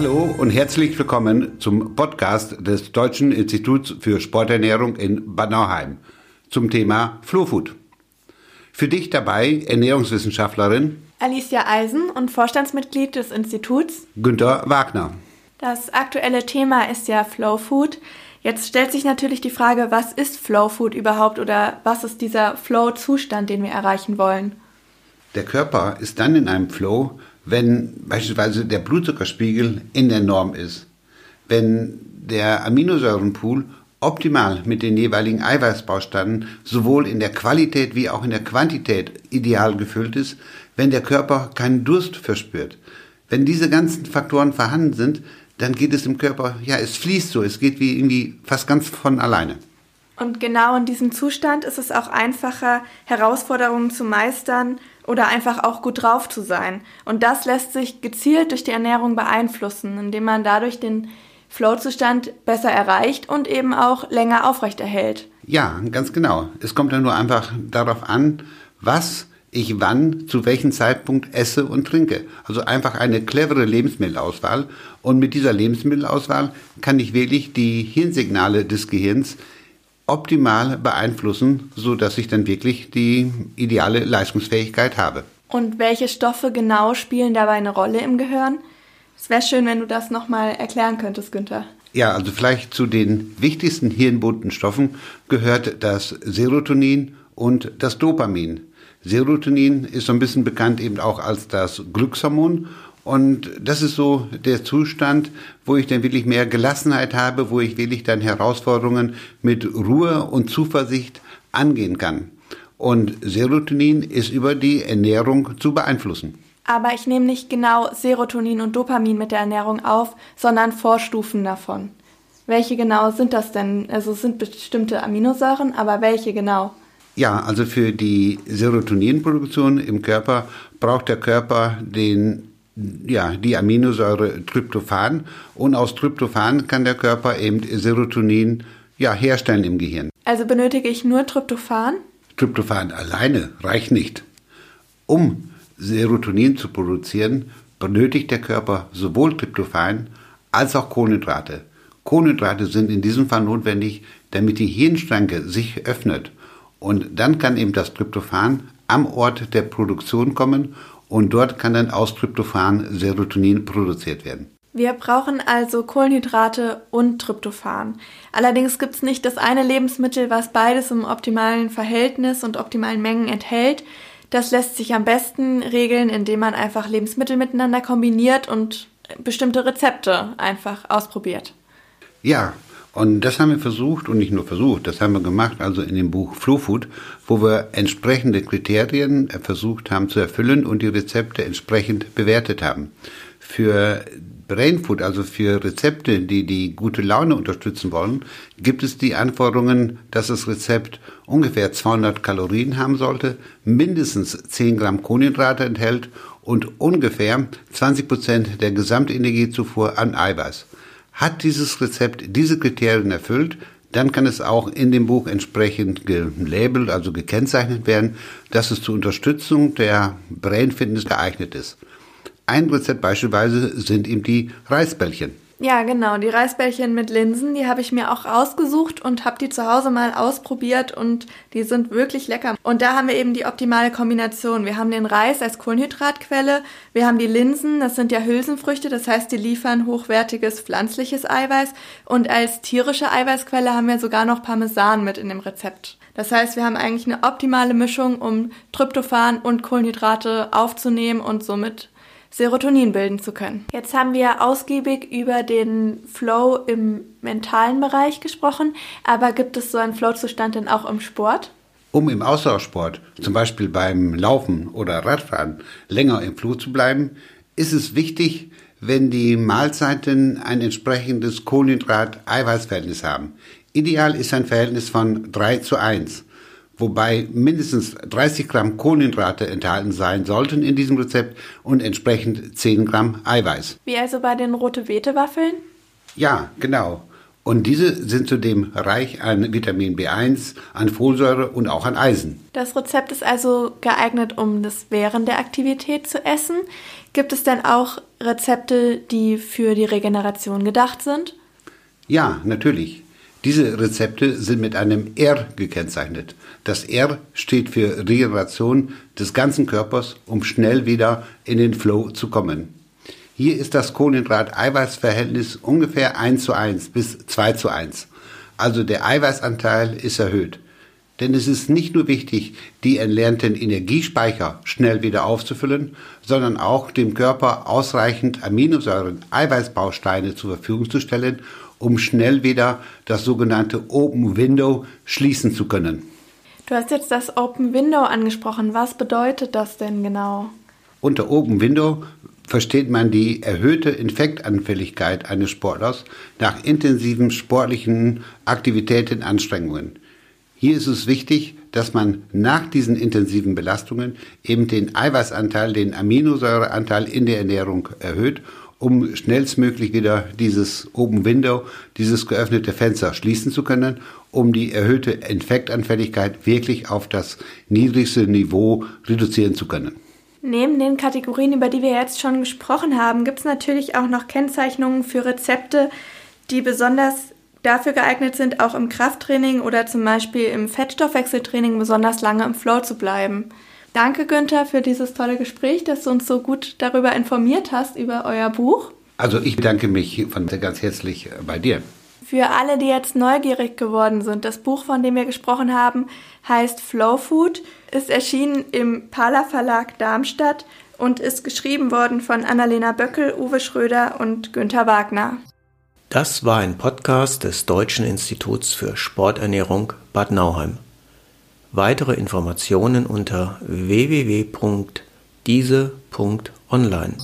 Hallo und herzlich willkommen zum Podcast des Deutschen Instituts für Sporternährung in Bad Nauheim zum Thema Flowfood. Für dich dabei Ernährungswissenschaftlerin Alicia Eisen und Vorstandsmitglied des Instituts Günter Wagner. Das aktuelle Thema ist ja Flowfood. Jetzt stellt sich natürlich die Frage, was ist Flowfood überhaupt oder was ist dieser Flow-Zustand, den wir erreichen wollen? Der Körper ist dann in einem Flow, wenn beispielsweise der Blutzuckerspiegel in der Norm ist, wenn der Aminosäurenpool optimal mit den jeweiligen Eiweißbausteinen sowohl in der Qualität wie auch in der Quantität ideal gefüllt ist, wenn der Körper keinen Durst verspürt. Wenn diese ganzen Faktoren vorhanden sind, dann geht es im Körper, ja, es fließt so, es geht wie irgendwie fast ganz von alleine. Und genau in diesem Zustand ist es auch einfacher, Herausforderungen zu meistern oder einfach auch gut drauf zu sein. Und das lässt sich gezielt durch die Ernährung beeinflussen, indem man dadurch den Flow-Zustand besser erreicht und eben auch länger aufrechterhält. Ja, ganz genau. Es kommt dann nur einfach darauf an, was ich wann, zu welchem Zeitpunkt esse und trinke. Also einfach eine clevere Lebensmittelauswahl. Und mit dieser Lebensmittelauswahl kann ich wirklich die Hirnsignale des Gehirns optimal beeinflussen, so dass ich dann wirklich die ideale Leistungsfähigkeit habe. Und welche Stoffe genau spielen dabei eine Rolle im Gehirn? Es wäre schön, wenn du das nochmal erklären könntest, Günther. Ja, also vielleicht zu den wichtigsten hirnbunten Stoffen gehört das Serotonin und das Dopamin. Serotonin ist so ein bisschen bekannt eben auch als das Glückshormon und das ist so der Zustand, wo ich dann wirklich mehr Gelassenheit habe, wo ich wirklich dann Herausforderungen mit Ruhe und Zuversicht angehen kann. Und Serotonin ist über die Ernährung zu beeinflussen. Aber ich nehme nicht genau Serotonin und Dopamin mit der Ernährung auf, sondern Vorstufen davon. Welche genau sind das denn? Also es sind bestimmte Aminosäuren, aber welche genau? Ja, also für die Serotoninproduktion im Körper braucht der Körper den ja, die Aminosäure Tryptophan und aus Tryptophan kann der Körper eben Serotonin ja, herstellen im Gehirn. Also benötige ich nur Tryptophan? Tryptophan alleine reicht nicht. Um Serotonin zu produzieren, benötigt der Körper sowohl Tryptophan als auch Kohlenhydrate. Kohlenhydrate sind in diesem Fall notwendig, damit die Hirnschranke sich öffnet. Und dann kann eben das Tryptophan am Ort der Produktion kommen und dort kann dann aus Tryptophan Serotonin produziert werden. Wir brauchen also Kohlenhydrate und Tryptophan. Allerdings gibt es nicht das eine Lebensmittel, was beides im optimalen Verhältnis und optimalen Mengen enthält. Das lässt sich am besten regeln, indem man einfach Lebensmittel miteinander kombiniert und bestimmte Rezepte einfach ausprobiert. Ja, und das haben wir versucht und nicht nur versucht, das haben wir gemacht, also in dem Buch Flow Food, wo wir entsprechende Kriterien versucht haben zu erfüllen und die Rezepte entsprechend bewertet haben. Für Brain Food, also für Rezepte, die die gute Laune unterstützen wollen, gibt es die Anforderungen, dass das Rezept ungefähr 200 Kalorien haben sollte, mindestens 10 Gramm Kohlenhydrate enthält und ungefähr 20 Prozent der Gesamtenergiezufuhr an Eiweiß. Hat dieses Rezept diese Kriterien erfüllt, dann kann es auch in dem Buch entsprechend gelabelt, also gekennzeichnet werden, dass es zur Unterstützung der Brain Fitness geeignet ist. Ein Rezept beispielsweise sind eben die Reisbällchen. Ja, genau. Die Reisbällchen mit Linsen, die habe ich mir auch ausgesucht und habe die zu Hause mal ausprobiert und die sind wirklich lecker. Und da haben wir eben die optimale Kombination. Wir haben den Reis als Kohlenhydratquelle, wir haben die Linsen, das sind ja Hülsenfrüchte, das heißt, die liefern hochwertiges pflanzliches Eiweiß und als tierische Eiweißquelle haben wir sogar noch Parmesan mit in dem Rezept. Das heißt, wir haben eigentlich eine optimale Mischung, um Tryptophan und Kohlenhydrate aufzunehmen und somit Serotonin bilden zu können. Jetzt haben wir ausgiebig über den Flow im mentalen Bereich gesprochen, aber gibt es so einen Flow-Zustand denn auch im Sport? Um im Ausdauersport, zum Beispiel beim Laufen oder Radfahren, länger im Flow zu bleiben, ist es wichtig, wenn die Mahlzeiten ein entsprechendes Kohlenhydrat-Eiweißverhältnis haben. Ideal ist ein Verhältnis von 3 zu 1 wobei mindestens 30 Gramm Kohlenhydrate enthalten sein sollten in diesem Rezept und entsprechend 10 Gramm Eiweiß. Wie also bei den rote Beete Waffeln? Ja, genau. Und diese sind zudem reich an Vitamin B1, an Folsäure und auch an Eisen. Das Rezept ist also geeignet, um das während der Aktivität zu essen. Gibt es denn auch Rezepte, die für die Regeneration gedacht sind? Ja, natürlich. Diese Rezepte sind mit einem R gekennzeichnet. Das R steht für Regeneration des ganzen Körpers, um schnell wieder in den Flow zu kommen. Hier ist das Kohlenhydrat-Eiweiß-Verhältnis ungefähr 1 zu 1 bis 2 zu 1. Also der Eiweißanteil ist erhöht. Denn es ist nicht nur wichtig, die entlernten Energiespeicher schnell wieder aufzufüllen, sondern auch dem Körper ausreichend Aminosäuren, Eiweißbausteine zur Verfügung zu stellen, um schnell wieder das sogenannte Open Window schließen zu können. Du hast jetzt das Open Window angesprochen. Was bedeutet das denn genau? Unter Open Window versteht man die erhöhte Infektanfälligkeit eines Sportlers nach intensiven sportlichen Aktivitäten, Anstrengungen. Hier ist es wichtig, dass man nach diesen intensiven Belastungen eben den Eiweißanteil, den Aminosäureanteil in der Ernährung erhöht, um schnellstmöglich wieder dieses Open Window, dieses geöffnete Fenster schließen zu können, um die erhöhte Infektanfälligkeit wirklich auf das niedrigste Niveau reduzieren zu können. Neben den Kategorien, über die wir jetzt schon gesprochen haben, gibt es natürlich auch noch Kennzeichnungen für Rezepte, die besonders dafür geeignet sind, auch im Krafttraining oder zum Beispiel im Fettstoffwechseltraining besonders lange im Flow zu bleiben. Danke, Günther, für dieses tolle Gespräch, dass du uns so gut darüber informiert hast, über euer Buch. Also ich bedanke mich von ganz herzlich bei dir. Für alle, die jetzt neugierig geworden sind, das Buch, von dem wir gesprochen haben, heißt Flow Food, ist erschienen im Pala Verlag Darmstadt und ist geschrieben worden von Annalena Böckel, Uwe Schröder und Günther Wagner. Das war ein Podcast des Deutschen Instituts für Sporternährung Bad Nauheim. Weitere Informationen unter www.diese.online.